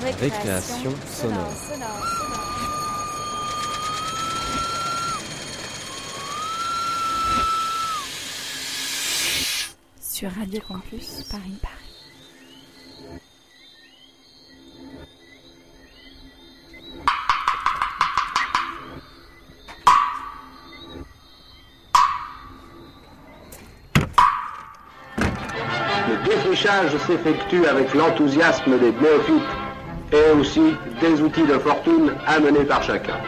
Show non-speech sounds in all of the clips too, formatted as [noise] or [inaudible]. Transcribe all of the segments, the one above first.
Récréation sonore. Sur Radio Campus Paris Paris. Le défrichage s'effectue avec l'enthousiasme des néophytes et aussi des outils de fortune amenés par chacun.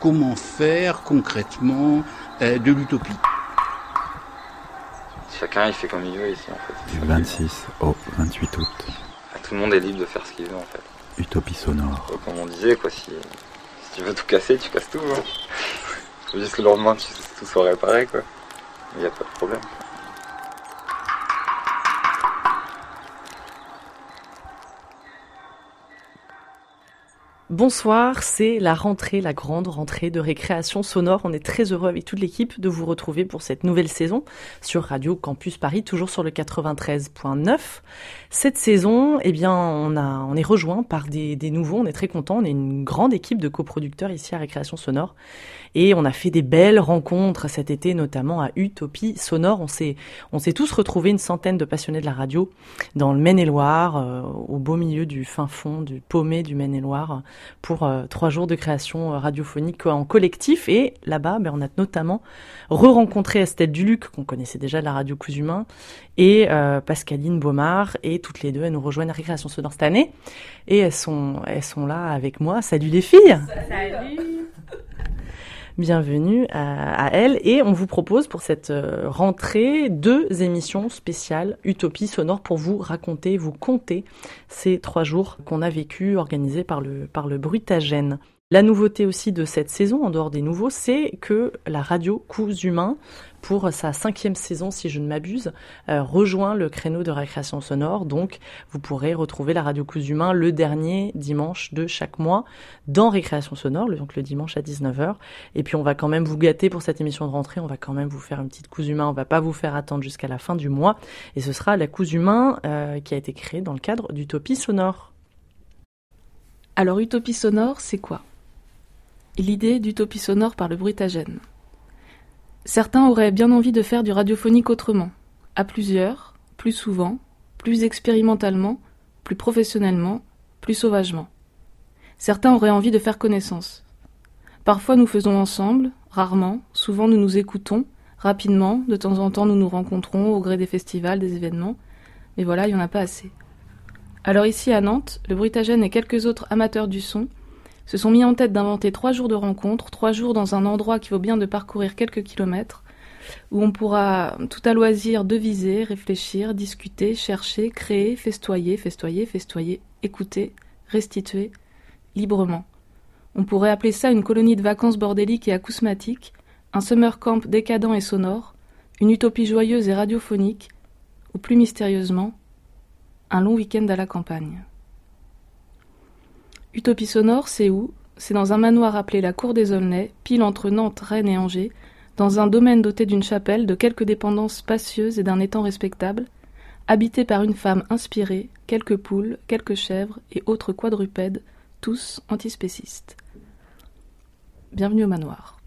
Comment faire concrètement euh, de l'utopie? Chacun il fait comme il veut ici en fait. Du 26 au 28 août. Tout le monde est libre de faire ce qu'il veut en fait. Utopie sonore. Comme on disait quoi, si, si tu veux tout casser, tu casses tout. Hein. [laughs] Faut juste que le lendemain tu, tout soit réparé quoi. Il n'y a pas de problème. Bonsoir, c'est la rentrée, la grande rentrée de récréation sonore. On est très heureux avec toute l'équipe de vous retrouver pour cette nouvelle saison sur Radio Campus Paris, toujours sur le 93.9. Cette saison, eh bien, on a, est rejoint par des, des nouveaux. On est très content. On est une grande équipe de coproducteurs ici à Récréation Sonore. Et on a fait des belles rencontres cet été, notamment à Utopie Sonore. On s'est, on s'est tous retrouvés, une centaine de passionnés de la radio, dans le Maine-et-Loire, euh, au beau milieu du fin fond, du paumé du Maine-et-Loire, pour euh, trois jours de création euh, radiophonique en collectif. Et là-bas, ben, on a notamment re-rencontré Estelle Duluc, qu'on connaissait déjà de la radio Coups Humains, et euh, Pascaline Baumard, et toutes les deux, elles nous rejoignent à Récréation Sonore cette année. Et elles sont, elles sont là avec moi. Salut les filles Salut Bienvenue à, elles. Et on vous propose pour cette euh, rentrée deux émissions spéciales Utopie Sonore pour vous raconter, vous conter ces trois jours qu'on a vécu organisés par le, par le Brutagène. La nouveauté aussi de cette saison, en dehors des nouveaux, c'est que la radio Coups Humains, pour sa cinquième saison, si je ne m'abuse, euh, rejoint le créneau de récréation sonore. Donc, vous pourrez retrouver la radio Coups Humains le dernier dimanche de chaque mois dans Récréation sonore, donc le dimanche à 19h. Et puis, on va quand même vous gâter pour cette émission de rentrée. On va quand même vous faire une petite Coups Humains. On va pas vous faire attendre jusqu'à la fin du mois. Et ce sera la Coups Humains euh, qui a été créée dans le cadre d'Utopie sonore. Alors, Utopie sonore, c'est quoi? L'idée d'Utopie sonore par le Brutagène. Certains auraient bien envie de faire du radiophonique autrement, à plusieurs, plus souvent, plus expérimentalement, plus professionnellement, plus sauvagement. Certains auraient envie de faire connaissance. Parfois nous faisons ensemble, rarement, souvent nous nous écoutons, rapidement, de temps en temps nous nous rencontrons au gré des festivals, des événements, mais voilà, il n'y en a pas assez. Alors ici à Nantes, le Brutagène et quelques autres amateurs du son se sont mis en tête d'inventer trois jours de rencontres, trois jours dans un endroit qui vaut bien de parcourir quelques kilomètres, où on pourra tout à loisir deviser, réfléchir, discuter, chercher, créer, festoyer, festoyer, festoyer, écouter, restituer, librement. On pourrait appeler ça une colonie de vacances bordéliques et acousmatiques, un summer camp décadent et sonore, une utopie joyeuse et radiophonique, ou plus mystérieusement, un long week-end à la campagne. Utopie sonore, c'est où? C'est dans un manoir appelé la Cour des Aulnay, pile entre Nantes, Rennes et Angers, dans un domaine doté d'une chapelle, de quelques dépendances spacieuses et d'un étang respectable, habité par une femme inspirée, quelques poules, quelques chèvres et autres quadrupèdes, tous antispécistes. Bienvenue au manoir.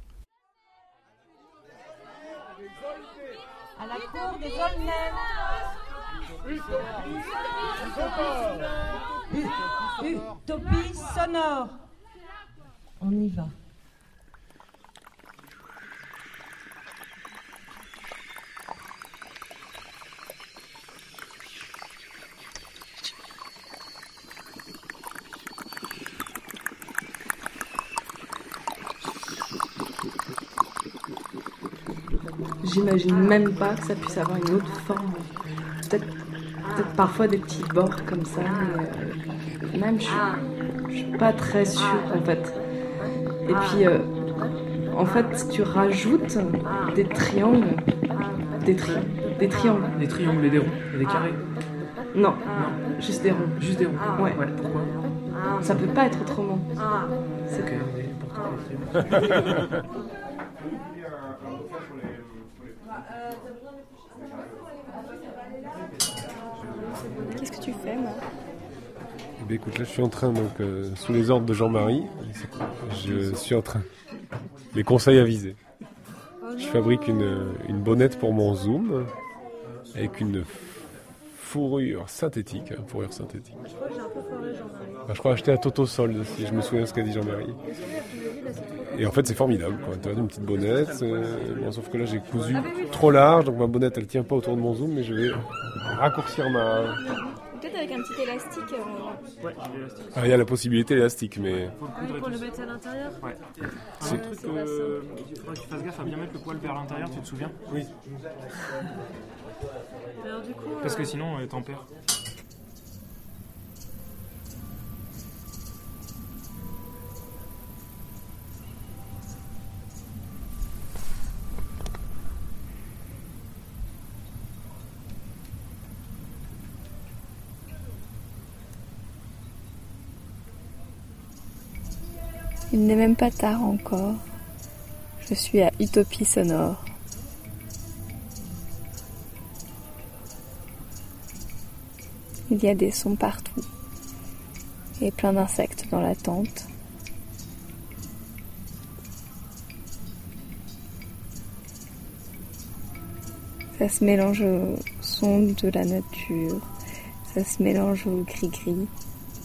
À la cour des Aulnay. Utopie sonore. On y va. J'imagine même pas que ça puisse avoir une autre forme. Peut-être parfois des petits bords comme ça, mais euh, même je suis, je suis pas très sûre en fait. Et puis euh, en fait tu rajoutes des triangles, des, tri- des triangles. Des triangles et des ronds et des carrés. Non, juste des ronds. Juste des ronds. Ouais. Ouais, pourquoi Ça peut pas être autrement. C'est que [laughs] oui, important les triangles. Qu'est-ce que tu fais, moi Eh bien, écoute, là, je suis en train, donc, euh, sous les ordres de Jean-Marie, je suis en train. Les conseils avisés. Je fabrique une, une bonnette pour mon Zoom avec une fourrure synthétique, hein, fourrure synthétique. Je crois que j'ai un peu foiré, Jean-Marie. Bah, je crois acheter à Toto Solde, si je me souviens ce qu'a dit Jean-Marie. Et en fait, c'est formidable. Tu as une petite bonnette. euh, bon, sauf que là, j'ai cousu trop large, donc ma bonnette, elle tient pas autour de mon zoom, mais je vais raccourcir ma. Peut-être avec un petit élastique. euh, Ouais, j'ai l'élastique. Ah, il y a la possibilité élastique, mais. Faut le Oui, coudre et pour le mettre à l'intérieur Ouais. C'est- Un truc euh, il faudrait que tu fasses gaffe à bien mettre le poil vers l'intérieur, tu te souviens Oui. Alors du coup, Parce que euh, sinon, euh, t'en perds. Il n'est même pas tard encore. Je suis à Utopie Sonore. Il y a des sons partout et plein d'insectes dans la tente. Ça se mélange au son de la nature, ça se mélange au gris-gris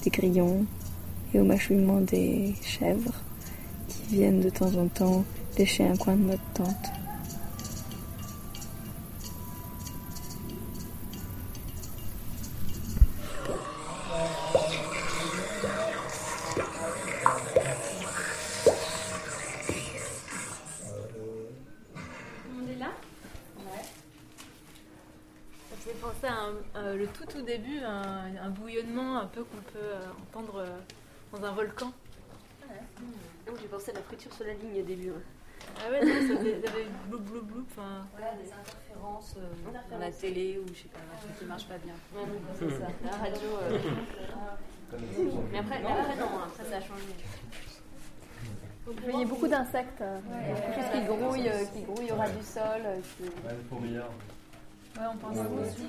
des grillons et au mâchouillement des chèvres qui viennent de temps en temps lécher un coin de notre tente. Penser à un- euh, le tout tout début, un, un bouillonnement un peu qu'on peut euh, entendre euh, dans un volcan. J'ai pensé à la friture sur la ligne au début. Ah ouais, non, ça il avait bloup bloup bloup. Enfin, Voilà, des interférences euh, dans la télé ou je sais pas, un truc qui marche pas bien. c'est ça. La radio. euh, Mais après, mais après, non, après ça a changé. Il y a beaucoup d'insectes, euh, quelque chose qui grouille, euh, qui grouille au ras du sol. euh, qui- ouais, on pense aussi.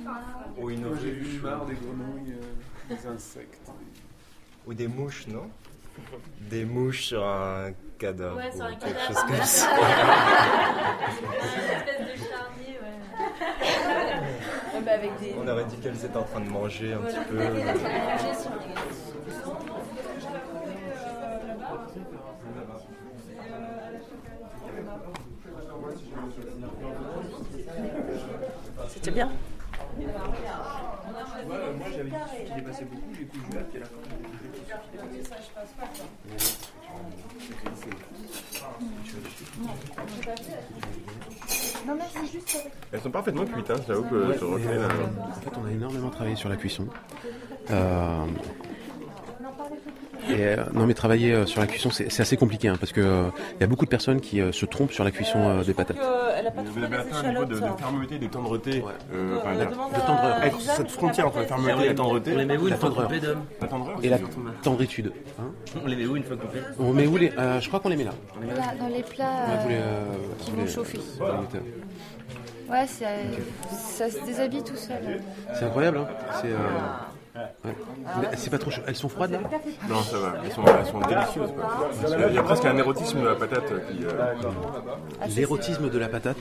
Ou une J'ai vu une mare, des grenouilles, euh, des insectes. Ou des mouches, non [laughs] Des mouches sur un cadavre. Ouais, sur ou un quelque cadavre. chose comme ça. [laughs] [laughs] Une espèce de charnier, ouais. Ouais, bah, avec des... On aurait dit qu'elles étaient en train de manger un Voilà. petit peu. C'était bien. moi j'avais dit qu'il dépassait beaucoup, j'ai puis à la fin. Non, mais c'est juste avec... Elles sont parfaitement cuites, hein, j'avoue que je reconnais la... En fait, on a énormément travaillé sur la cuisson. Euh, et, euh, non, mais travailler euh, sur la cuisson, c'est assez compliqué, hein, parce que euh, il y a beaucoup de personnes qui euh, se trompent sur la cuisson euh, des patates. elle a pas Vous avez atteint un niveau de, de fermeté, de tendreté. Euh, enfin, Euh, De tendreur. être cette frontière entre la fermeté et la tendreté. On les met où une fois Et la tendritude. hein. On les met où une fois qu'on fait On met où les euh, Je crois qu'on les met là. Là, dans les plats euh, euh, qui vont les- chauffer. Ouais, euh, ça se déshabille tout seul. C'est incroyable, hein. C'est. euh, ouais. C'est pas trop chaud. Elles sont froides là Non, ça va, elles sont, elles sont délicieuses. quoi. Il y a presque un érotisme de la patate qui... euh, L'érotisme de la patate.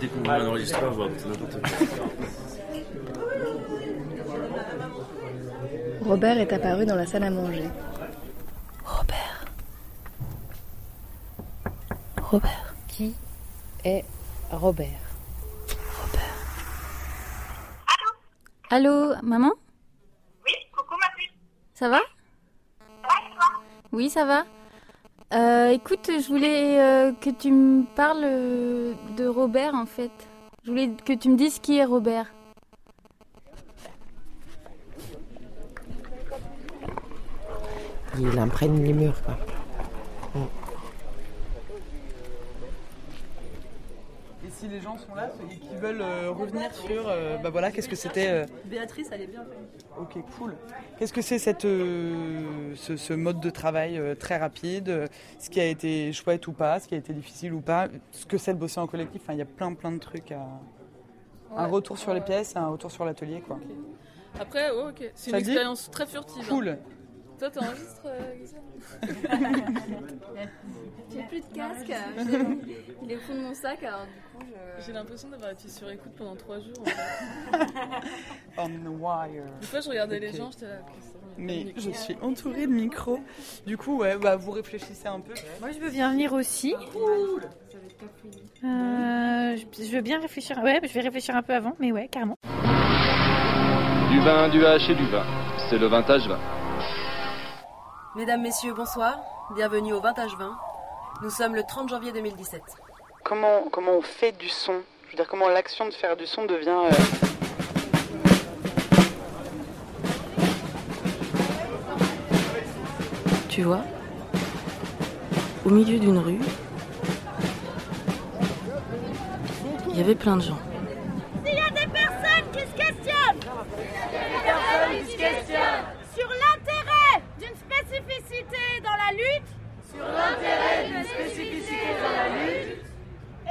Dès qu'on va enregistrer, on voit n'importe quoi. Robert est apparu dans la salle à manger. Robert. Robert. Qui est Robert Allô, maman Oui, coucou ma fille. Ça va? Oui, ça va. Euh, écoute, je voulais euh, que tu me parles euh, de Robert en fait. Je voulais que tu me dises qui est Robert. Il imprègne les murs, quoi. Si les gens sont là et qui veulent euh, revenir sur, euh, bah voilà, qu'est-ce que c'était euh, Béatrice, elle est bien. Ok, cool. Qu'est-ce que c'est cette, euh, ce, ce mode de travail euh, très rapide euh, Ce qui a été chouette ou pas, ce qui a été difficile ou pas, ce que c'est de bosser en collectif. Enfin, il y a plein plein de trucs à. Un Ouais. retour sur les pièces, un retour sur l'atelier, quoi. Après, ouais, ok. C'est Ça une dit expérience très furtive. Cool. Toi, t'enregistres, euh, [laughs] J'ai plus de casque. Il est au fond de mon sac, alors du coup, je. J'ai l'impression d'avoir été sur écoute pendant trois jours. En fait. [laughs] On the wire. Des fois, je regardais les gens, j'étais là. Mais je suis entourée de micros. Du coup, ouais, bah, vous réfléchissez un peu. Moi, je veux bien venir aussi. Euh, je je veux bien réfléchir. Ouais, je vais réfléchir un peu avant, mais ouais, carrément. Du vin, du hache et du vin. C'est le vintage vin. Mesdames, Messieurs, bonsoir. Bienvenue au Vintage 20. Nous sommes le 30 janvier 2017. Comment, comment on fait du son? Je veux dire, comment l'action de faire du son devient. euh, Tu vois, au milieu d'une rue, il y avait plein de gens. S'il y a des personnes qui se questionnent, des personnes qui se questionnent sur l'intérêt d'une spécificité dans la lutte, sur l'intérêt d'une spécificité dans la lutte,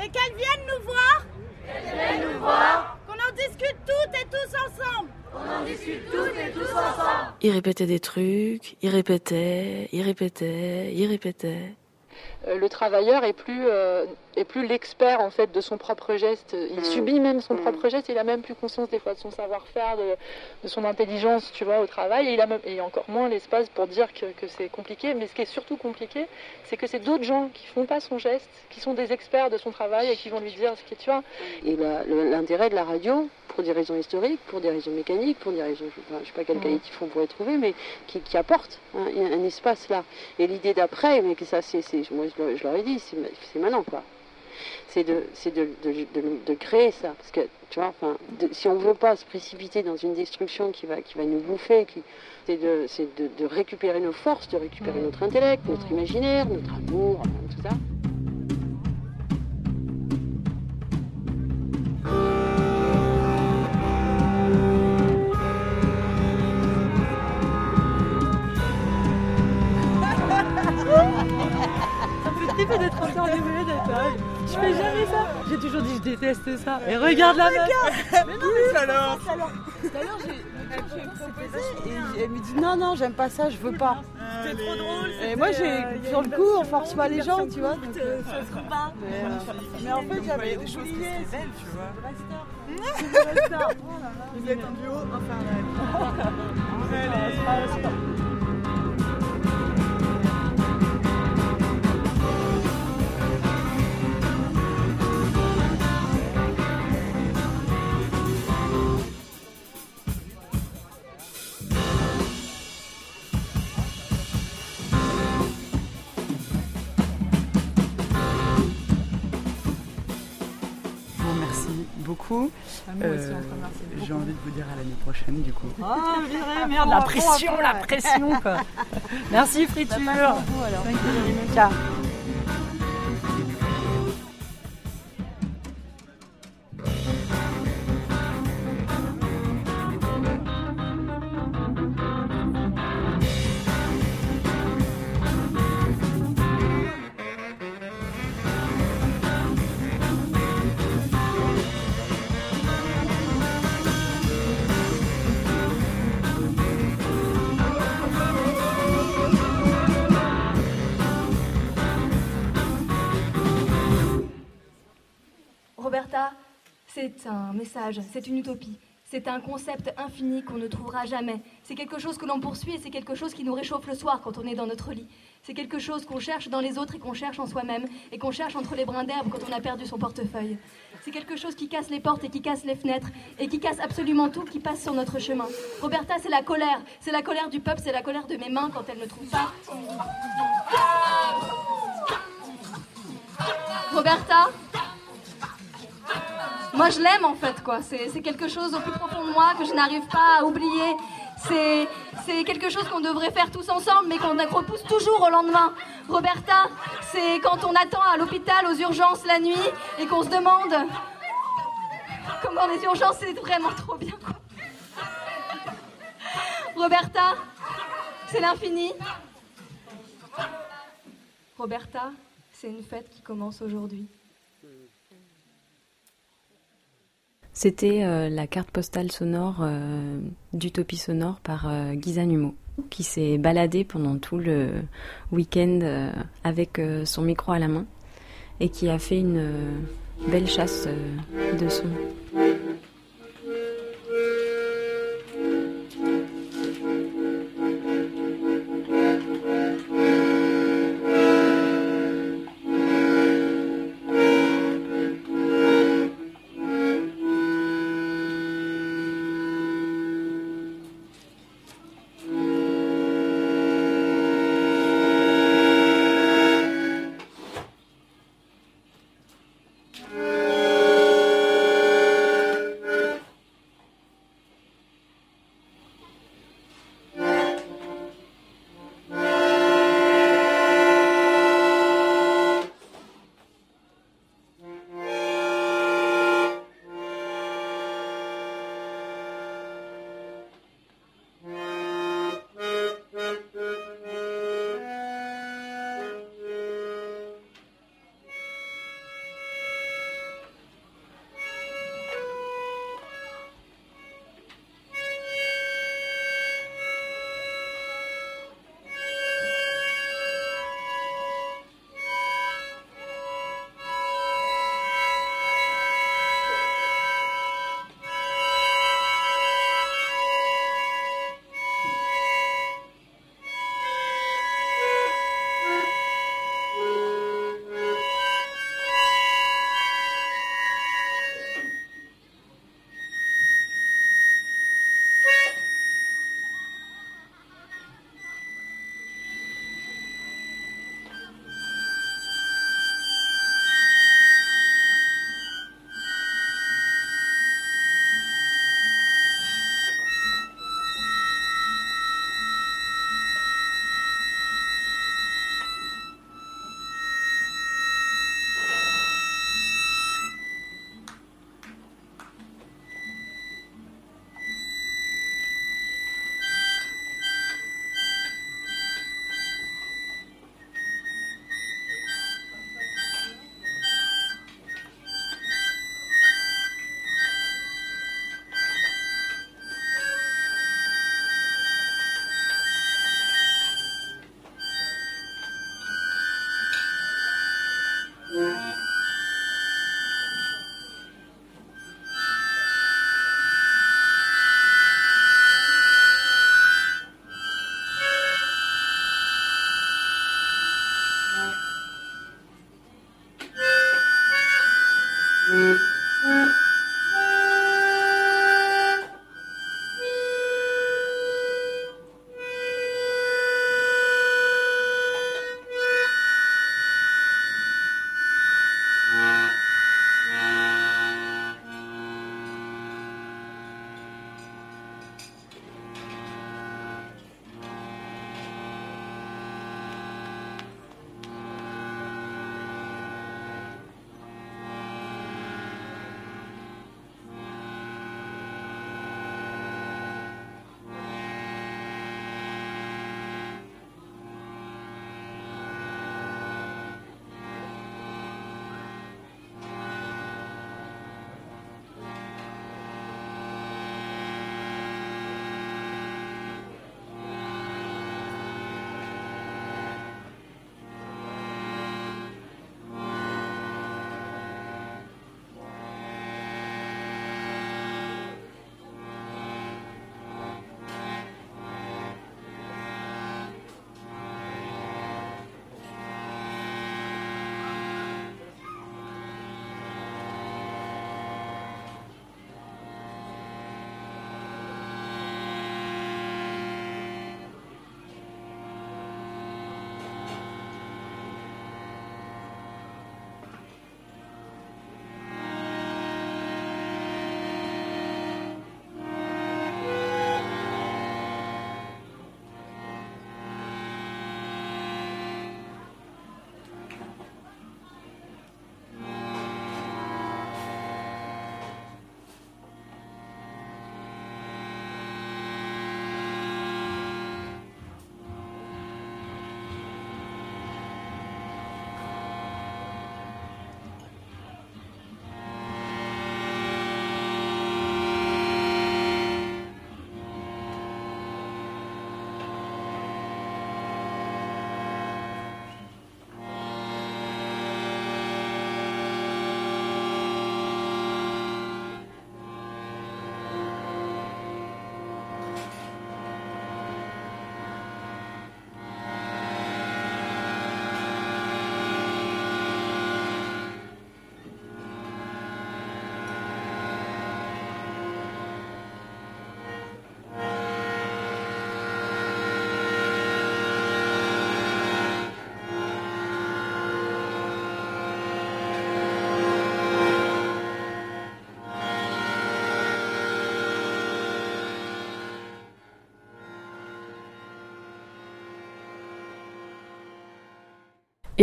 et qu'elles viennent nous voir, qu'elles viennent nous voir, qu'on en discute toutes et tous ensemble, qu'on en discute toutes et tous ensemble. Il répétait des trucs, il répétait, il répétait, il répétait. Euh, le travailleur est plus, euh, est plus l'expert en fait de son propre geste. Il Mm. subit même son Mm. propre geste. Il a même plus conscience des fois de son savoir-faire, de, de son intelligence, tu vois, au travail. Et il a même, et encore moins l'espace pour dire que, que c'est compliqué. Mais ce qui est surtout compliqué, c'est que c'est d'autres gens qui font pas son geste, qui sont des experts de son travail et qui vont lui dire ce qui, tu vois. Et l'intérêt de la radio, pour des raisons historiques, pour des raisons mécaniques, pour des raisons, je sais pas quel Mhm. qualitif on pourrait trouver, mais qui, qui apporte un, un espace là. Et l'idée d'après, mais que ça, c'est, moi je, leur- je leur ai dit, c'est, ma- c'est maintenant quoi. C'est de, c'est de, de, de- de créer ça, parce que tu vois, enfin, si on veut pas se précipiter dans une destruction qui va, qui va nous bouffer, c'est de, récupérer nos forces, de récupérer notre intellect, notre imaginaire, notre amour, tout ça. Fait triper d'être interviewée d'être là. Je fais jamais ça. J'ai toujours dit je déteste ça. Et regarde la meuf. [laughs] Mais non, mais alors Tout à l'heure, j'ai [laughs] et elle me dit non, non, j'aime pas ça, je veux pas. C'était trop drôle. Et moi, j'ai sur le coup, on force pas les gens, tu vois. euh, euh, ça se trouve pas. Mais, euh, en fait, j'avais des choses qui se révèlent, tu vois. [laughs] Vous êtes en duo Enfin, beaucoup. Ah, Euh. J'ai envie de vous dire à l'année prochaine, du coup. Ah, virée, merde, la pression, la pression, quoi. [laughs] Merci, friture. Ciao. Message, c'est une utopie. C'est un concept infini qu'on ne trouvera jamais. C'est quelque chose que l'on poursuit et c'est quelque chose qui nous réchauffe le soir quand on est dans notre lit. C'est quelque chose qu'on cherche dans les autres et qu'on cherche en soi-même et qu'on cherche entre les brins d'herbe quand on a perdu son portefeuille. C'est quelque chose qui casse les portes et qui casse les fenêtres et qui casse absolument tout qui passe sur notre chemin. Roberta, c'est la colère. C'est la colère du peuple, c'est la colère de mes mains quand elles ne trouvent pas. Roberta, moi, je l'aime en fait, quoi. C'est quelque chose au plus profond de moi que je n'arrive pas à oublier. C'est quelque chose qu'on devrait faire tous ensemble, mais qu'on repousse toujours au lendemain. Roberta, c'est quand on attend à l'hôpital aux urgences la nuit et qu'on se demande comment les urgences c'est vraiment trop bien. quoi. Roberta, c'est l'infini. Roberta, c'est une fête qui commence aujourd'hui. C'était euh, la carte postale sonore euh, d'Utopie sonore par euh, qui s'est baladé pendant tout le week-end euh, avec son micro à la main et qui a fait une belle chasse de son.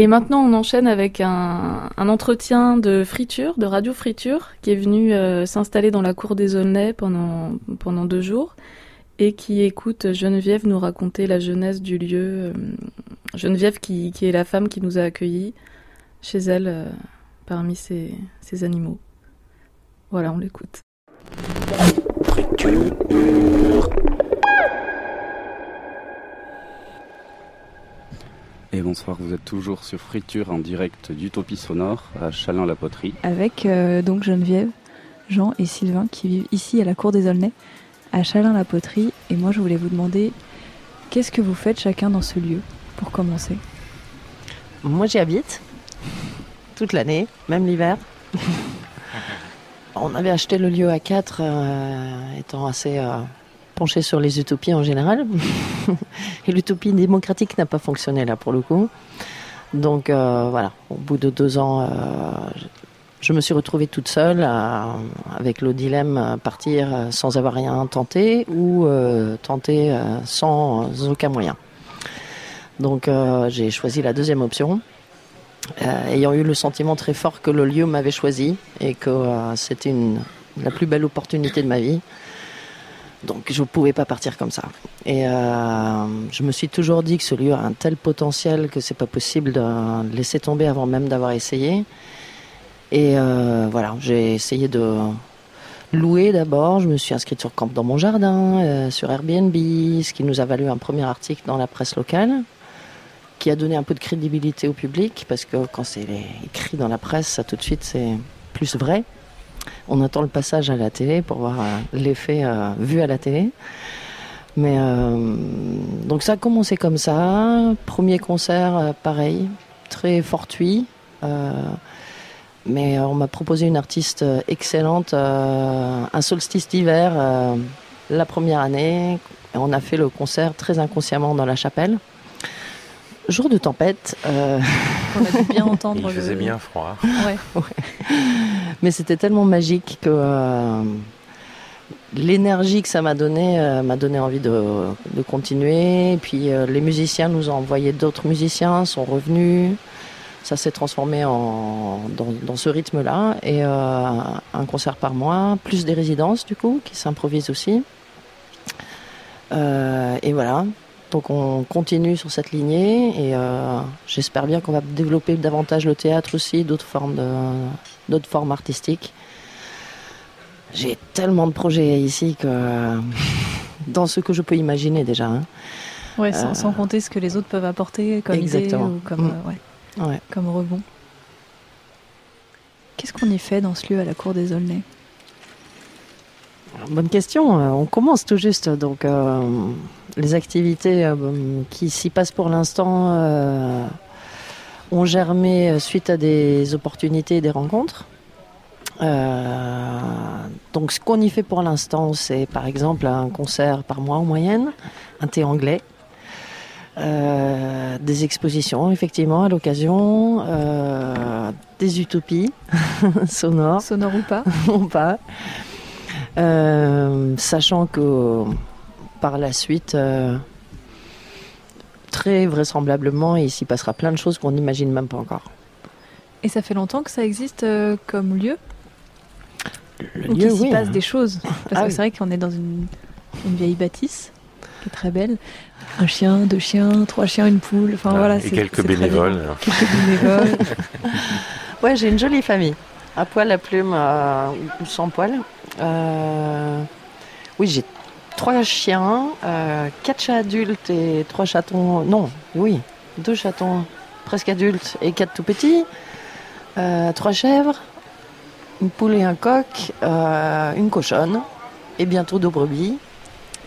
Et maintenant, on enchaîne avec un, entretien de friture, de radio friture, qui est venu euh, s'installer dans la cour des Aulnay pendant, deux jours et qui écoute Geneviève nous raconter la jeunesse du lieu. euh, Geneviève qui, est la femme qui nous a accueillis chez elle euh, parmi ses animaux. Voilà, on l'écoute. Et bonsoir, vous êtes toujours sur Friture en direct d'Utopie Sonore à Chalin-la-Poterie. avec euh, donc Geneviève, Jean et Sylvain qui vivent ici à la cour des Aulnay, à Chalin-la-Poterie. Et moi, je voulais vous demander qu'est-ce que vous faites chacun dans ce lieu, pour commencer? Moi, j'y habite toute l'année, même l'hiver. [laughs] On avait acheté le lieu à 4, étant assez euh, sur les utopies en général. [laughs] Et l'utopie démocratique n'a pas fonctionné là pour le coup. Donc euh, voilà, au bout de deux ans, euh, je- me suis retrouvée toute seule avec le dilemme partir euh, sans avoir rien tenté ou tenter sans aucun moyen. Donc j'ai choisi la deuxième option, ayant eu le sentiment très fort que le lieu m'avait choisi et que c'était la plus belle opportunité de ma vie. Donc je ne pouvais pas partir comme ça. Et euh, je me suis toujours dit que ce lieu a un tel potentiel que c'est pas possible de laisser tomber avant même d'avoir essayé. Et euh, voilà, j'ai essayé de louer d'abord. Je me suis inscrite sur Camp dans mon jardin, euh, sur Airbnb, ce qui nous a valu un premier article dans la presse locale, qui a donné un peu de crédibilité au public, parce que quand c'est écrit dans la presse, ça tout de suite c'est plus vrai. On attend le passage à la télé pour voir euh, l'effet euh, vu à la télé. Mais euh, donc ça a commencé comme ça. Premier concert, pareil, très fortuit. Mais on m'a proposé une artiste excellente, un solstice d'hiver, la première année. On a fait le concert très inconsciemment dans la chapelle. Jour de tempête. euh, On a dû bien [laughs] entendre. Il le- faisait bien froid. [laughs] Ouais. mais c'était tellement magique que euh, l'énergie que ça m'a donné euh, m'a donné envie de, de continuer. Et puis euh, les musiciens nous ont envoyé d'autres musiciens, sont revenus. Ça s'est transformé en, dans, dans ce rythme-là. Et euh, un concert par mois, plus des résidences du coup, qui s'improvisent aussi. Euh, et voilà. Donc on continue sur cette lignée et euh, j'espère bien qu'on va développer davantage le théâtre aussi, d'autres formes, de, d'autres formes artistiques. J'ai tellement de projets ici que [laughs] dans ce que je peux imaginer déjà. hein. Ouais, sans, Euh, sans compter ce que les autres peuvent apporter comme Exactement. idée ou comme, Mm. euh, ouais, Ouais. comme rebond. Qu'est-ce qu'on y fait dans ce lieu à la cour des Aulnay? Bonne question. Euh, On commence tout juste. Donc, euh, les activités euh, qui s'y passent pour l'instant euh, ont germé suite à des opportunités et des rencontres. Donc, ce qu'on y fait pour l'instant, c'est par exemple un concert par mois en moyenne, un thé anglais. Euh, des expositions, effectivement, à l'occasion, euh, des utopies [laughs] sonores. Sonores ou pas? [laughs] Ou pas. Euh, sachant que par la suite, euh, très vraisemblablement, il s'y passera plein de choses qu'on n'imagine même pas encore. Et ça fait longtemps que ça existe euh, comme lieu? Le Ou lieu, qu'il s'y oui. passe des choses [laughs] Parce Ah que oui. c'est vrai qu'on est dans une, une vieille bâtisse qui est très belle. Un chien, deux chiens, trois chiens, une poule. Enfin voilà. et quelques bénévoles. Quelques [laughs] bénévoles. [laughs] Ouais, j'ai une jolie famille. À poil, à plume euh, ou sans poil. Euh, oui, j'ai trois chiens, euh, quatre chats adultes et trois chatons. Non, oui, deux chatons presque adultes et quatre tout petits. Euh, trois chèvres, une poule et un coq, une cochonne et bientôt deux brebis.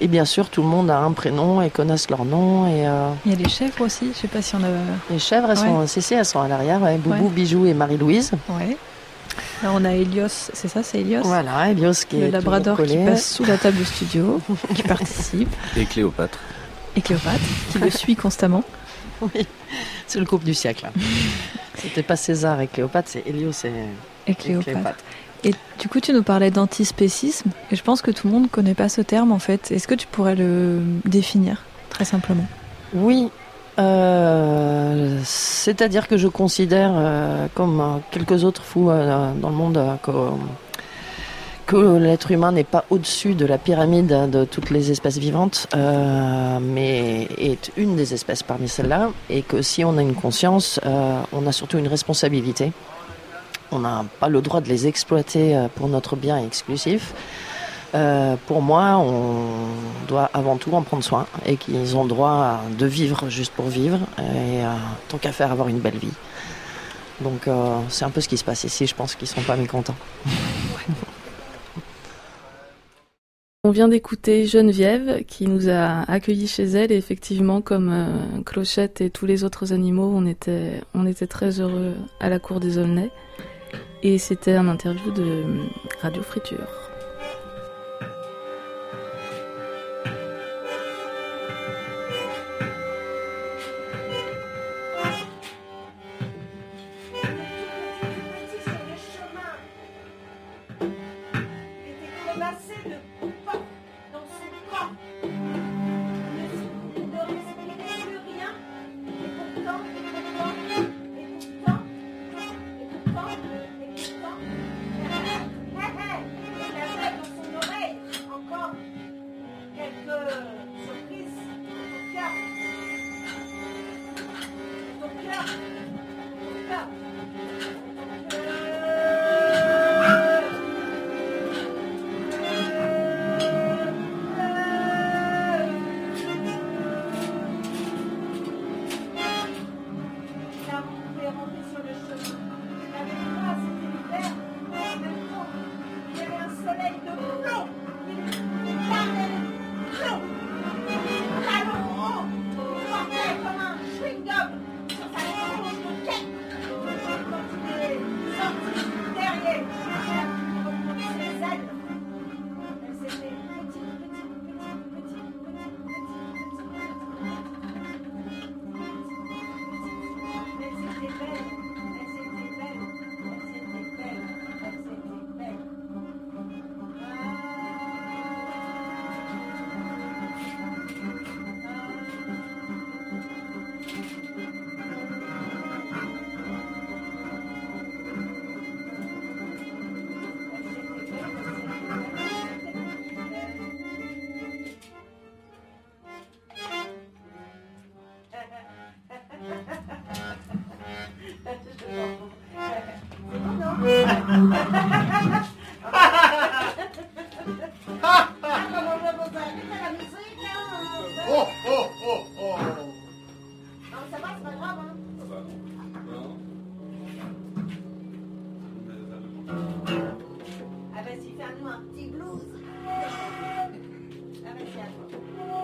Et bien sûr, tout le monde a un prénom et connaissent leur nom. Et, euh, Il y a les chèvres aussi. Je sais pas si on a. les chèvres, elles sont, si, si, elles sont à l'arrière. ouais, Boubou, Ouais. Bijou et Marie-Louise. Ouais. Là, on a Elios, c'est ça, c'est Elios Voilà, Elios qui le est labrador toujours qui passe sous la table du studio, [laughs] qui participe, Et Cléopâtre. et Cléopâtre qui le suit constamment. [laughs] Oui, c'est le couple du siècle. C'était pas César et Cléopâtre, c'est Hélios et, Et Cléopâtre. Et du coup, tu nous parlais d'antispécisme, et je pense que tout le monde ne connaît pas ce terme en fait. Est-ce que tu pourrais le définir très simplement? Oui, Euh, C'est-à-dire que je considère, euh, comme euh, quelques autres fous dans le monde, que, l'être humain n'est pas au-dessus de la pyramide de toutes les espèces vivantes, mais est une des espèces parmi celles-là, et que si on a une conscience, on a surtout une responsabilité. On n'a pas le droit de les exploiter pour notre bien exclusif. Euh, pour moi, on doit avant tout en prendre soin et qu'ils ont droit de vivre juste pour vivre et euh, tant qu'à faire avoir une belle vie. Donc euh, c'est un peu ce qui se passe ici, je pense qu'ils sont pas mécontents. On vient d'écouter Geneviève qui nous a accueillis chez elle et effectivement comme Clochette et tous les autres animaux, on était, on était très heureux à la cour des Aulnay et c'était un interview de Radio Friture. Vas-y, fais-nous un petit blues. [laughs] À toi.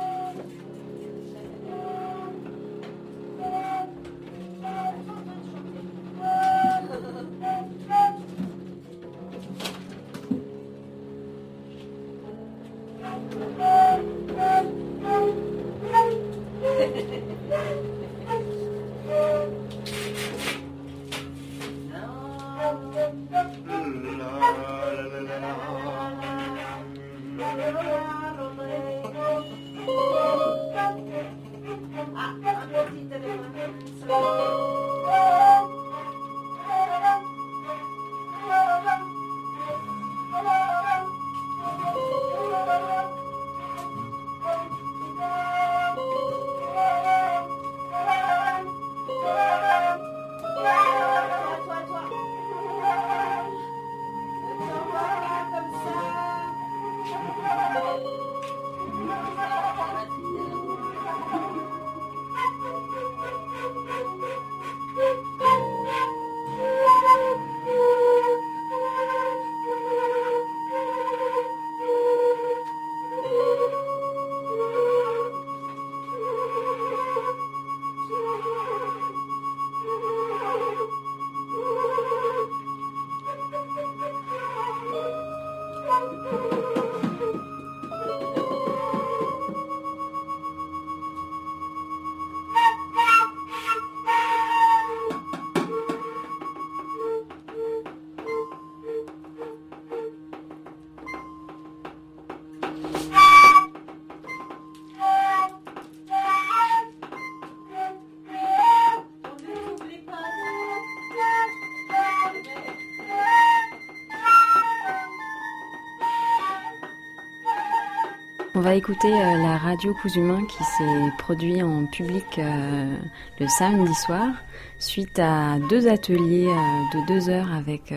On va écouter euh, la radio Cousumain qui s'est produit en public euh, le samedi soir suite à deux ateliers euh, de deux heures avec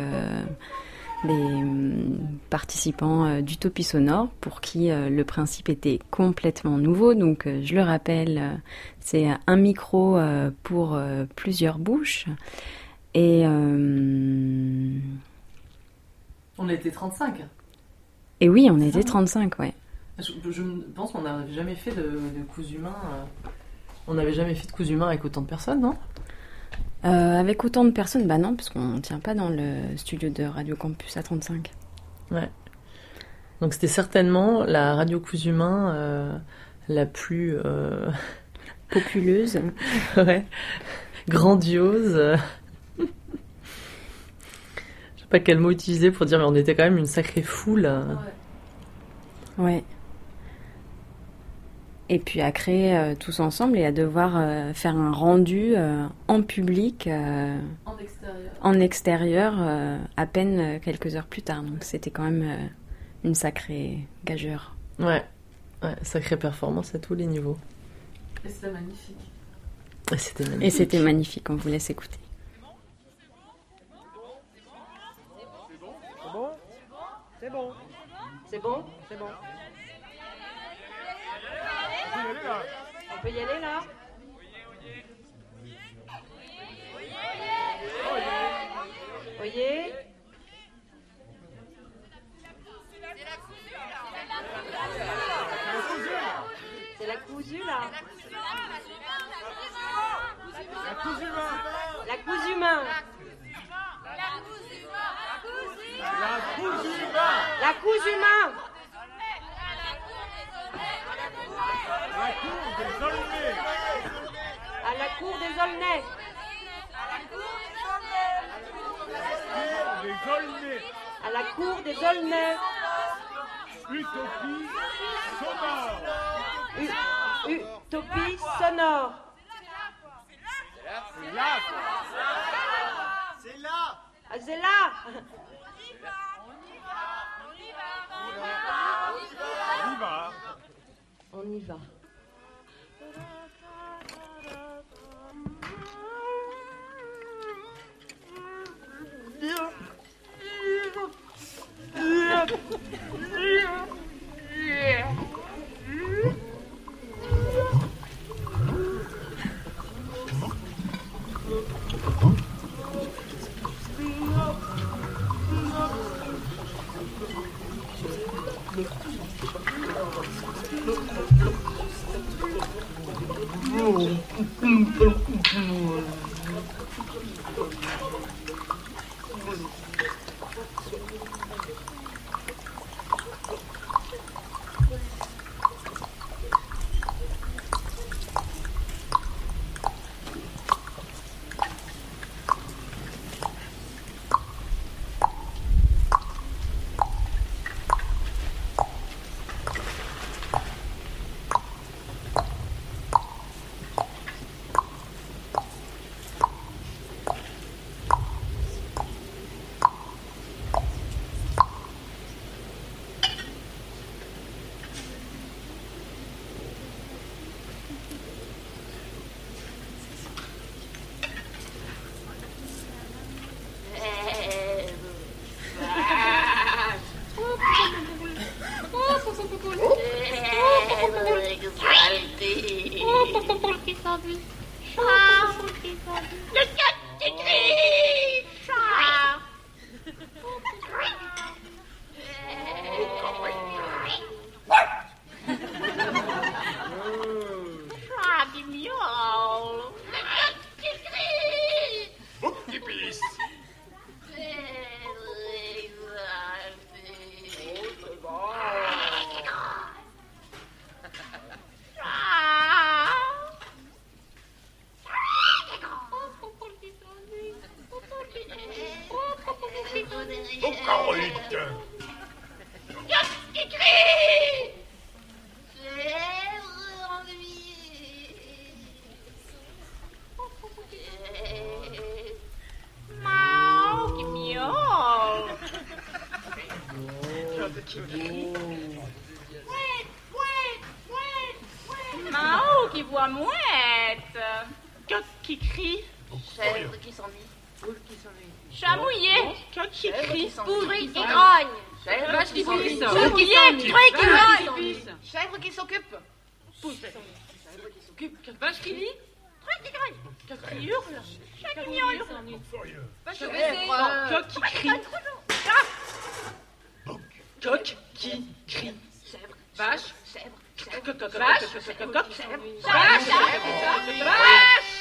des hum, participants d'Utopie Sonore pour qui le principe était complètement nouveau. Donc je le rappelle, c'est un micro pour plusieurs bouches. Et, euh, On était 35. et oui, on était 35, ouais. Je, je pense qu'on n'avait jamais fait de, de coups humains. euh, On n'avait jamais fait de coups humains avec autant de personnes, non? Euh, avec autant de personnes, bah non, parce qu'on ne tient pas dans le studio de Radio Campus à 35. Ouais. Donc c'était certainement la radio coups humains euh, la plus euh, [laughs] populeuse, ouais, grandiose. euh. Je sais pas quel mot utiliser pour dire, mais on était quand même une sacrée foule. euh. Ouais. Et puis à créer euh, tous ensemble et à devoir euh, faire un rendu euh, en public, euh, En extérieur. en extérieur, euh, à peine quelques heures plus tard. Donc c'était quand même euh, une sacrée gageure. Ouais. ouais, sacrée performance à tous les niveaux. Et c'était magnifique. Et c'était magnifique. Et c'était magnifique, on vous laisse écouter. C'est bon C'est bon C'est bon. On peut y aller là? Chèvre Vache qui. Truc. Chèvre qui s'occupe. Poule. Chèvre qui s'occupe. Vache qui lit. Truc qui grogne. Coq qui hurle. Chat qui qui Chèvre. Qui crie. Coq qui crie. Chèvre. Vache. Chèvre. Vache. Chèvre. Vache. Chèvre. Vache.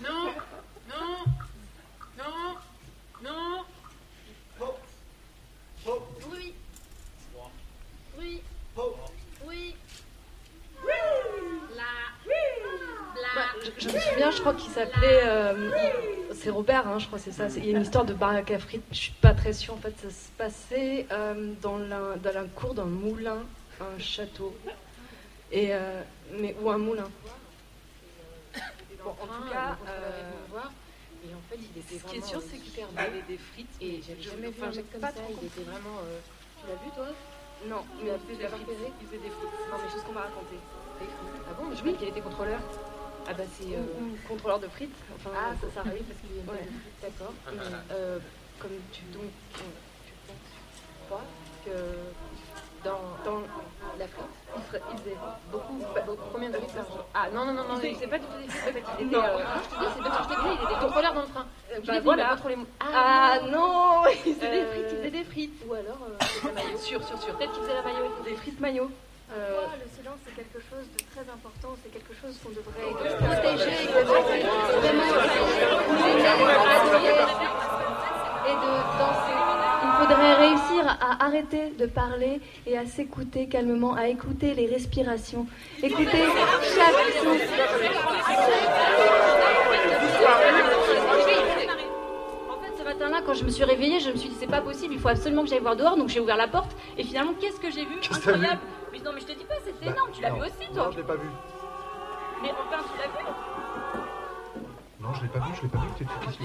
Non, non, non, non. Bruit. Bruit. Bruit. Bah, je, me souviens, je crois qu'il s'appelait. euh, c'est Robert, hein, je crois c'est ça. Il y a une histoire de baraque à. Je suis pas très sûre. En fait, ça se passait euh, dans, la, dans la cour d'un moulin, un château. Et, euh, mais, ou un moulin. Bon, en tout cas. euh, Et en fait, il était Ce qui est sûr, euh, c'est qu'il beau. des frites. Et j'avais jamais vu un mec comme pas ça. Il était vraiment. euh, Tu l'as vu, toi? Non, Il mais a il fait faisait des frites. Il faisait des frites. Non, mais chose qu'on m'a raconté. Des frites. Ah bon Mais je Oui. croyais qu'il était contrôleur. Ah bah c'est euh, contrôleur de frites. Enfin, Ah, ça, ça arrive parce qu'il y a une Ouais. de frites, d'accord. Euh, comme tu donc euh, tu penses pas que dans, dans la frite, il, ferait- il faisait beaucoup, bah, beaucoup- combien de frites par jour Ah non non non non, faisait pas du tout des frites. En fait, il était. Non. euh, non, je te dis, c'est parce que je t'ai dit, il était contrôleur dans le train. Bah vu, il a voilà. contrôlé mon- Ah non [laughs] il faisait des Euh, frites, il faisait des frites. Ou alors, euh, c'est la maillot. Sûr, sûr, sûr. Peut-être qu'il faisait la maillot, des frites maillot. Pour Euh, moi, le silence, c'est quelque chose de très important. C'est quelque chose qu'on devrait protéger, vraiment et de danser. Il faudrait réussir à arrêter de parler et à s'écouter calmement, à écouter les respirations. Écouter chaque son. En fait, ce matin-là, quand je me suis réveillée, je me suis dit c'est pas possible, il faut absolument que j'aille voir dehors, donc j'ai ouvert la porte. Et finalement, qu'est-ce que j'ai vu? Qu'est-ce que Incroyable. Mais non, mais je te dis pas, c'était énorme. Tu l'as vu aussi, toi? Non, je l'ai pas vu. Mais enfin, tu l'as vu? Non, je l'ai pas vu, je l'ai pas vu. Qu'est-ce que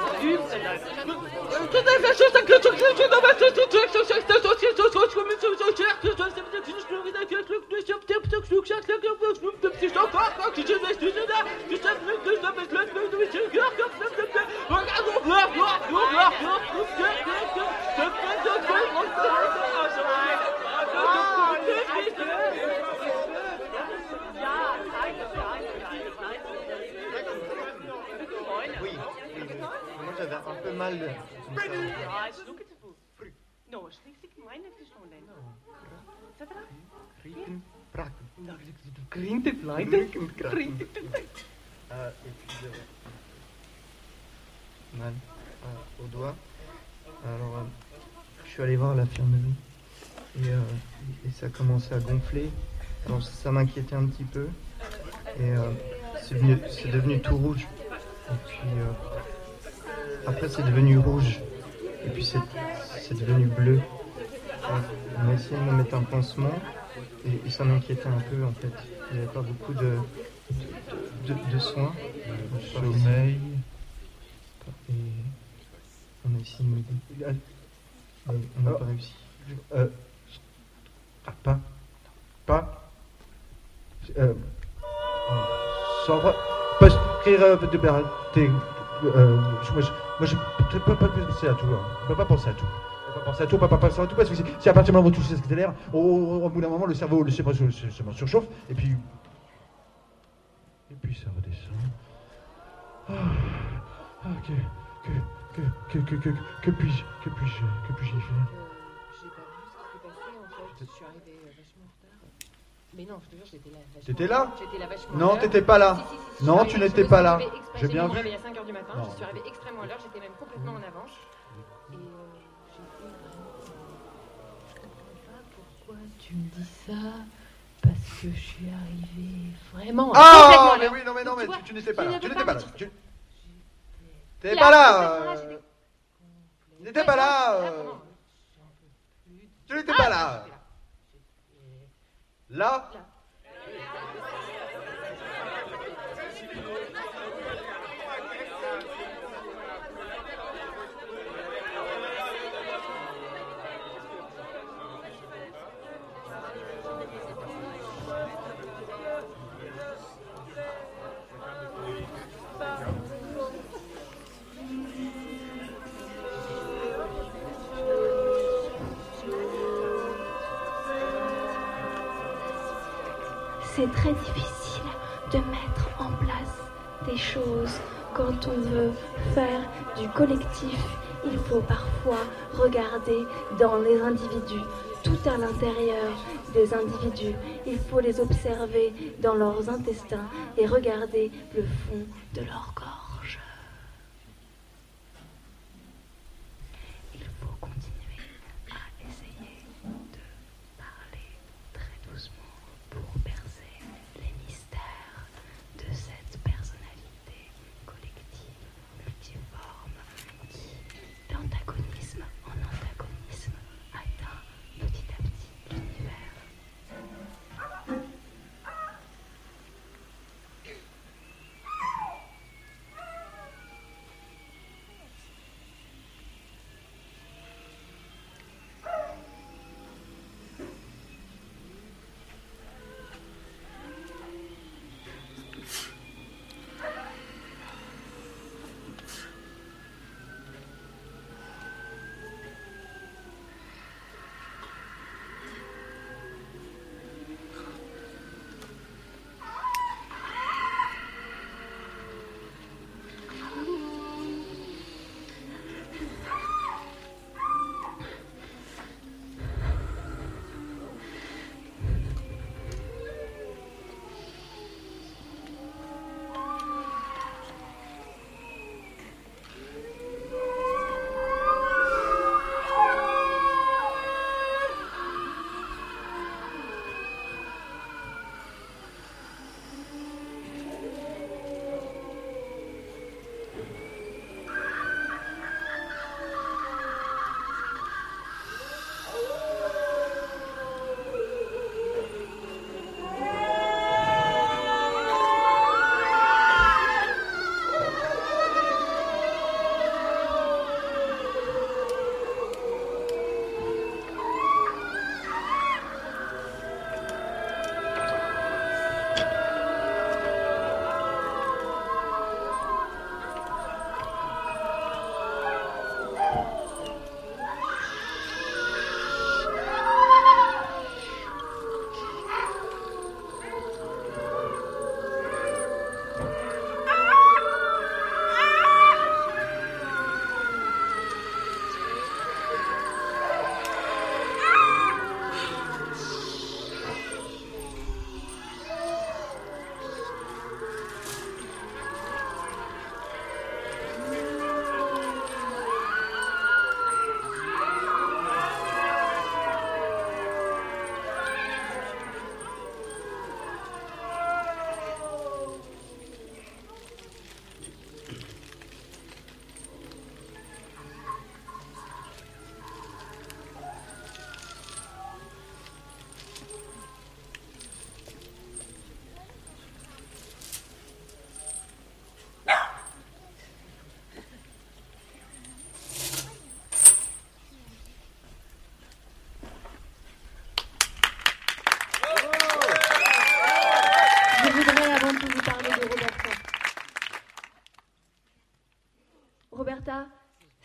Yok yok yok yok yok yok yok yok yok yok un peu mal. Nou, als ik ik mijn het is er Krieken, prakken. Nou, ik te j'avais mal euh, au doigt. Alors euh, je suis allé voir l'infirmerie et, euh, et ça commençait à gonfler. Alors ça m'inquiétait un petit peu et euh, c'est devenu, c'est devenu tout rouge. Et puis euh, après c'est devenu rouge et puis c'est, devenu bleu. On a essayé de me mettre un pansement et, et ça m'inquiétait un peu en fait. Il n'y avait pas beaucoup de, de, de soins. Suis sommeil. Et on a essayé de m'aider. Mais on n'a pas réussi. Euh, ah, pas. Pas. Euh, que euh, de euh, je- moi, je, je peux pas penser à tout. Hein. Je peux pas penser à tout. Je peux pas penser à tout, pas, pas penser à tout, parce que si, à partir du moment où vous touchez ce que l'air, au, au, bout d'un moment, le cerveau, le cerveau surchauffe, et puis. Et puis ça redescend. Ah, ah, que, que, que, que, que, que, que puis-je, que puis-je, que puis-je faire? J'ai pas vu ce qui passé en fait arrivée euh, vachement en retard. Mais non, je te jure, j'étais là. T'étais là. J'étais là vachement Non, t'étais pas là. Si, si, si, je suis Non, tu je n'étais pas suis là. J'ai bien vu. réveil à 5h du matin, Non. je suis arrivée extrêmement à l'heure, j'étais même complètement en avance. Et euh, j'étais. Je pourquoi tu me dis ça? Parce que je suis arrivée vraiment. Ah mais oui, non mais non mais tu, n'étais pas là. Tu n'étais pas là. Tu n'étais Là, pas là. là, Tu n'étais pas là. Là. Tu n'étais Ah, pas si, là. C'est très difficile de mettre en place des choses quand on veut faire du collectif. Il faut parfois regarder dans les individus, tout à l'intérieur des individus. Il faut les observer dans leurs intestins et regarder le fond de leur gorge.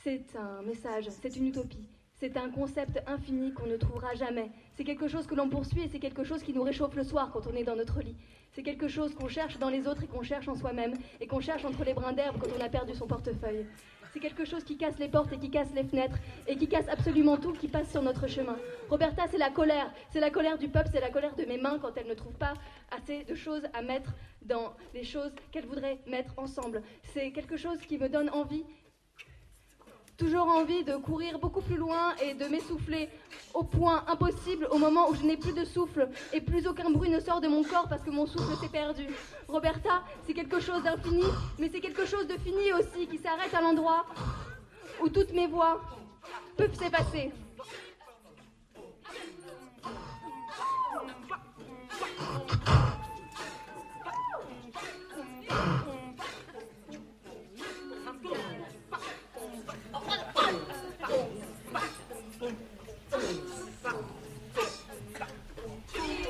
C'est un message, c'est une utopie. C'est un concept infini qu'on ne trouvera jamais. C'est quelque chose que l'on poursuit et c'est quelque chose qui nous réchauffe le soir quand on est dans notre lit. C'est quelque chose qu'on cherche dans les autres et qu'on cherche en soi-même et qu'on cherche entre les brins d'herbe quand on a perdu son portefeuille. C'est quelque chose qui casse les portes et qui casse les fenêtres et qui casse absolument tout qui passe sur notre chemin. Roberta, c'est la colère. C'est la colère du peuple, c'est la colère de mes mains quand elles ne trouvent pas assez de choses à mettre dans les choses qu'elles voudraient mettre ensemble. C'est quelque chose qui me donne envie toujours envie de courir beaucoup plus loin et de m'essouffler au point impossible au moment où je n'ai plus de souffle et plus aucun bruit ne sort de mon corps parce que mon souffle s'est perdu. Roberta, c'est quelque chose d'infini, mais c'est quelque chose de fini aussi qui s'arrête à l'endroit où toutes mes voix peuvent s'effacer.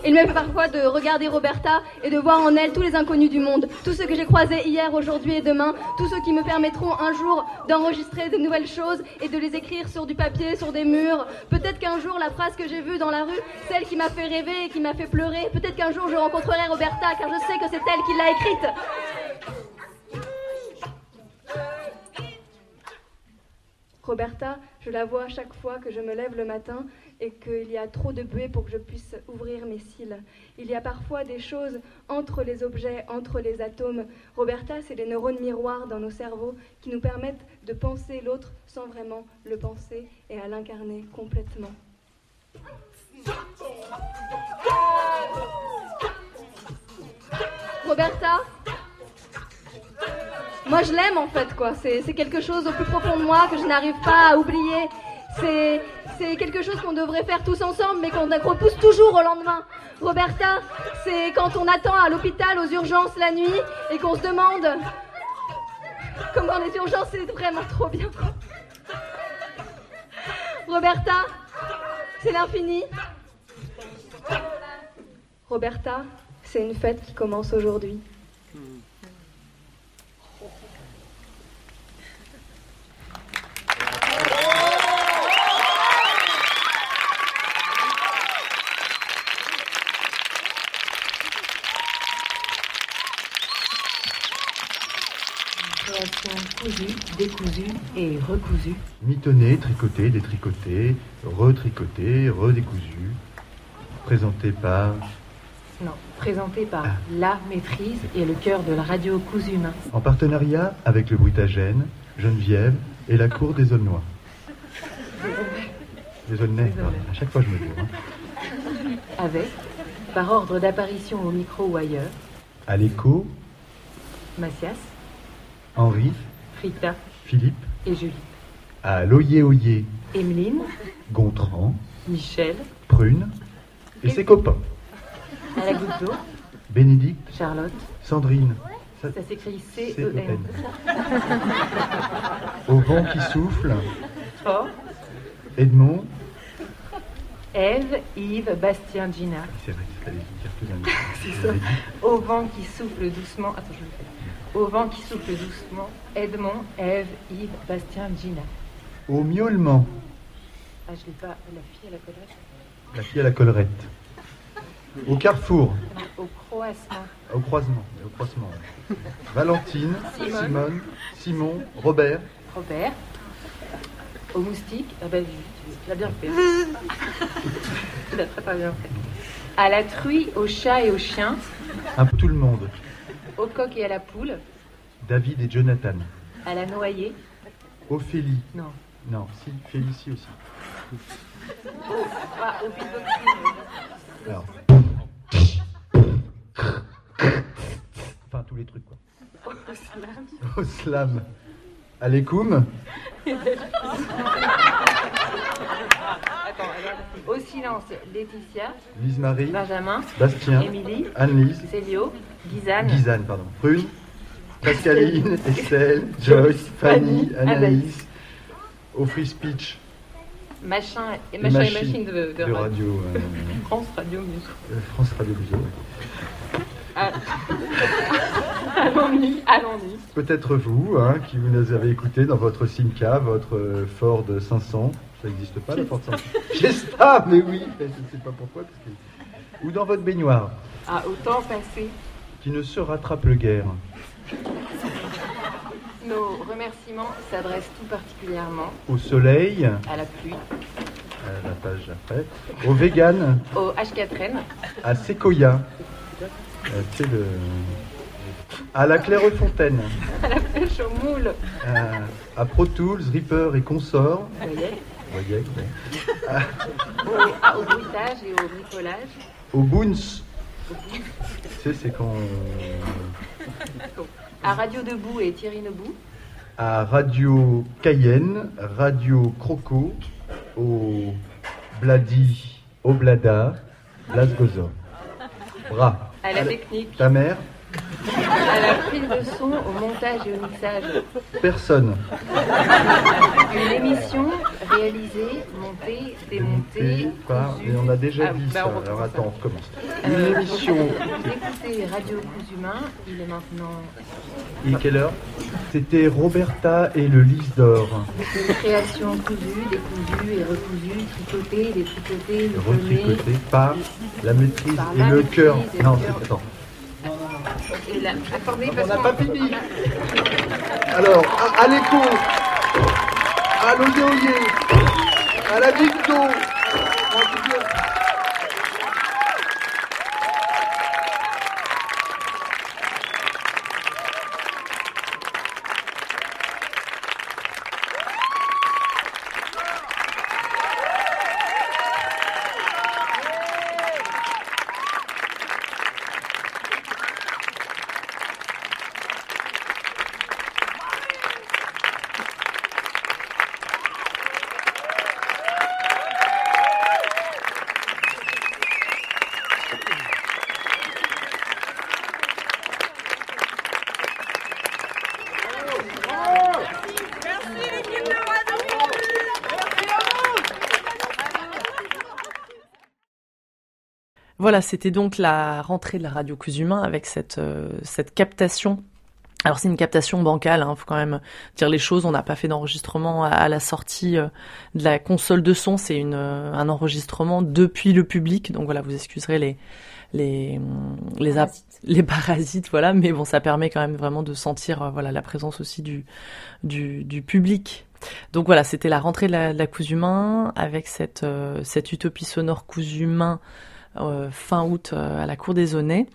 Il me fait parfois de regarder Roberta et de voir en elle tous les inconnus du monde, tous ceux que j'ai croisés hier, aujourd'hui et demain, tous ceux qui me permettront un jour d'enregistrer de nouvelles choses et de les écrire sur du papier, sur des murs. Peut-être qu'un jour la phrase que j'ai vue dans la rue, celle qui m'a fait rêver et qui m'a fait pleurer, peut-être qu'un jour je rencontrerai Roberta car je sais que c'est elle qui l'a écrite. Roberta, je la vois chaque fois que je me lève le matin et qu'il y a trop de buée pour que je puisse ouvrir mes cils. Il y a parfois des choses entre les objets, entre les atomes. Roberta, c'est les neurones miroirs dans nos cerveaux qui nous permettent de penser l'autre sans vraiment le penser et à l'incarner complètement. Roberta, moi je l'aime en fait quoi. C'est quelque chose au plus profond de moi que je n'arrive pas à oublier. C'est quelque chose qu'on devrait faire tous ensemble, mais qu'on repousse toujours au lendemain. Roberta, c'est quand on attend à l'hôpital aux urgences la nuit et qu'on se demande comment les urgences c'est vraiment trop bien. Roberta, c'est l'infini. Roberta, c'est une fête qui commence aujourd'hui. Création cousue, décousue et recousue. Mitonné, tricoté, détricoté, retricoté, redécousu. Présenté par Non, présenté par La Maîtrise et le cœur de la radio cousu humain. En partenariat avec le Brutagène, Geneviève et la Cour des Aulnois. Des Aulnais. À chaque fois, je me dis. hein. Avec, par ordre d'apparition au micro ou ailleurs, À l'écho, Macias, Henri, Frita Philippe, et Julie. à l'Oyer Oyer, Emeline, Gontran, Michel, Prune et ses copains. à la goutte d'eau, Bénédicte, Charlotte. Sandrine. Ça- Ça s'écrit C-E-N. C-E-N. Au vent qui souffle, Fort, Edmond. Ève, Yves, Bastien, Gina. C'est vrai, fallait dire tout. C'est. Au vent qui souffle doucement. Attends, je le. Au vent qui souffle doucement. Edmond, Ève, Yves, Bastien, Gina. Au miaulement, Ah, je l'ai pas. La fille à la collerette. la fille à la collerette. Au carrefour, Non, au au croisement, au croisement. Valentine, Simone. Simone, Simon, Robert, Robert. Au moustique. Ah ben, tu, tu l'as bien fait. [laughs] tu l'as très très bien fait. À la truie, au chat et au chien. un peu tout le monde. Au coq et à la poule. David et Jonathan. À la noyée. Ophélie. Non. Non, si, Félicie aussi. Au, ah, au beatboxing. Alors. Enfin, tous les trucs, quoi. Au slam. Au slam. Regarde. Au silence, Laetitia. Lise-Marie, Benjamin. Bastien, Émilie. Anne-Lise, Célio. Gizane. Gizane, pardon. Prune, [laughs] Pascaline, Estelle, Joyce, Fanny, Fanny, Anaïs. Au free speech, Machin et machin et machine de, de, de radio. [laughs] euh, France Radio Musique. euh, France Radio Museau. [laughs] À, allons-y, allons-y. Peut-être vous, hein, qui vous les avez écoutés dans votre Simca, votre Ford 500. Ça n'existe pas, la Ford 500. Fiesta, [laughs] mais oui, je ne sais pas pourquoi. parce que- Ou dans votre baignoire, Ah, autant passé. qui ne se rattrape le guère. Nos remerciements s'adressent tout particulièrement Au soleil, à la pluie, à la page après, au vegan, au H4N, à Sequoia, euh, tu sais, le... à la Clairefontaine, [laughs] à la pêche au moule, à, à Pro Tools, Reaper et consorts. voyez, Voyez, au, au bruitage et au bricolage, au Boons. Tu sais, c'est quand. à Radio Debout et Thierry Nebout, À Radio Cayenne, Radio Croco, au Bladi, au Blada, Blasgozor. Bras. à la technique, Ta mère à la prise de son, au montage et au mixage. Personne. Une émission réalisée, montée, démontée. Par... Mais on a déjà Ah, dit bah, ça. on Alors attends, on recommence. Euh, Une émission. Vous écoutez Radio Cousumain, il est maintenant Il est quelle heure? C'était Roberta et le lys d'or. une création cousue, décousue et recousue, tricotée, détricotée, mitonée. Retricoté par la maîtrise Par et la le cœur. et Non, c'est- attends. Et là, On parce n'a qu'on- pas fini. Alors, à, à l'écho, à l'oléoyer, à la dicto. Voilà, c'était donc la rentrée de la radio Cusumain avec cette, euh, cette captation. Alors c'est une captation bancale, il faut quand même dire les choses. On n'a pas fait d'enregistrement à, à la sortie euh, de la console de son. C'est une, euh, un enregistrement depuis le public. Donc voilà, vous excuserez les les les, ap- les parasites, voilà. Mais bon, ça permet quand même vraiment de sentir euh, voilà la présence aussi du du, du public. Donc voilà, c'était la rentrée de la, de la Cousumain avec cette cette utopie sonore Cousumain fin août euh, à la Cour des Aunais.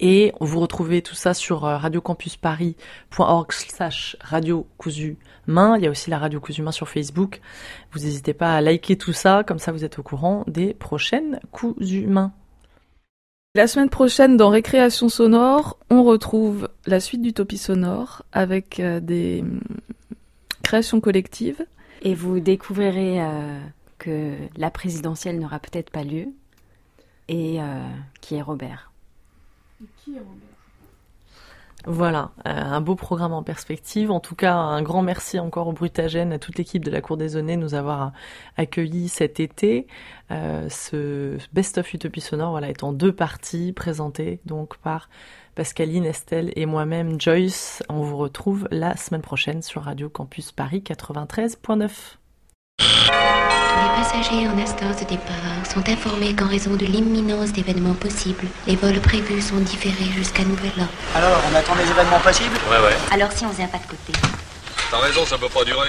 Et vous retrouvez tout ça sur euh, radiocampusparis.org slash radio cousu main. Il y a aussi la radio cousu main sur Facebook. Vous n'hésitez pas à liker tout ça, comme ça vous êtes au courant des prochaines cousu main. La semaine prochaine, dans Récréation sonore, on retrouve la suite d'Utopie sonore avec euh, des hum, créations collectives. Et vous découvrirez euh, que la présidentielle n'aura peut-être pas lieu et euh, qui est Robert. Voilà, euh, un beau programme en perspective. En tout cas, un grand merci encore au Brutagène, à toute l'équipe de la Cour des Aunais de nous avoir accueillis cet été. Euh, ce Best of Utopie Sonore voilà, est en deux parties, présenté donc par Pascaline, Estelle et moi-même Joyce. On vous retrouve la semaine prochaine sur Radio Campus Paris 93.9. Les passagers en instance de départ sont informés qu'en raison de l'imminence d'événements possibles, les vols prévus sont différés jusqu'à nouvel ordre. Alors, on attend les événements possibles? Ouais, ouais. Alors si on faisait un pas de côté T'as raison, ça peut pas durer.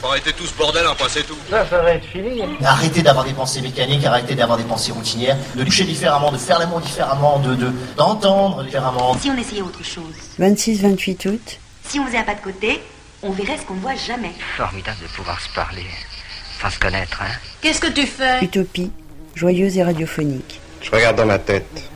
Faut arrêter tout ce bordel, après c'est tout. Ça, ça va être fini. Arrêtez d'avoir des pensées mécaniques, arrêtez d'avoir des pensées routinières, de toucher différemment, de faire l'amour différemment, de de- d'entendre différemment. Si on essayait autre chose 26-28 août. Si on faisait un pas de côté, on verrait ce qu'on ne voit jamais. Formidable de pouvoir se parler, sans se connaître, hein. Qu'est-ce que tu fais? Utopie, joyeuse et radiophonique. Je regarde dans ma tête.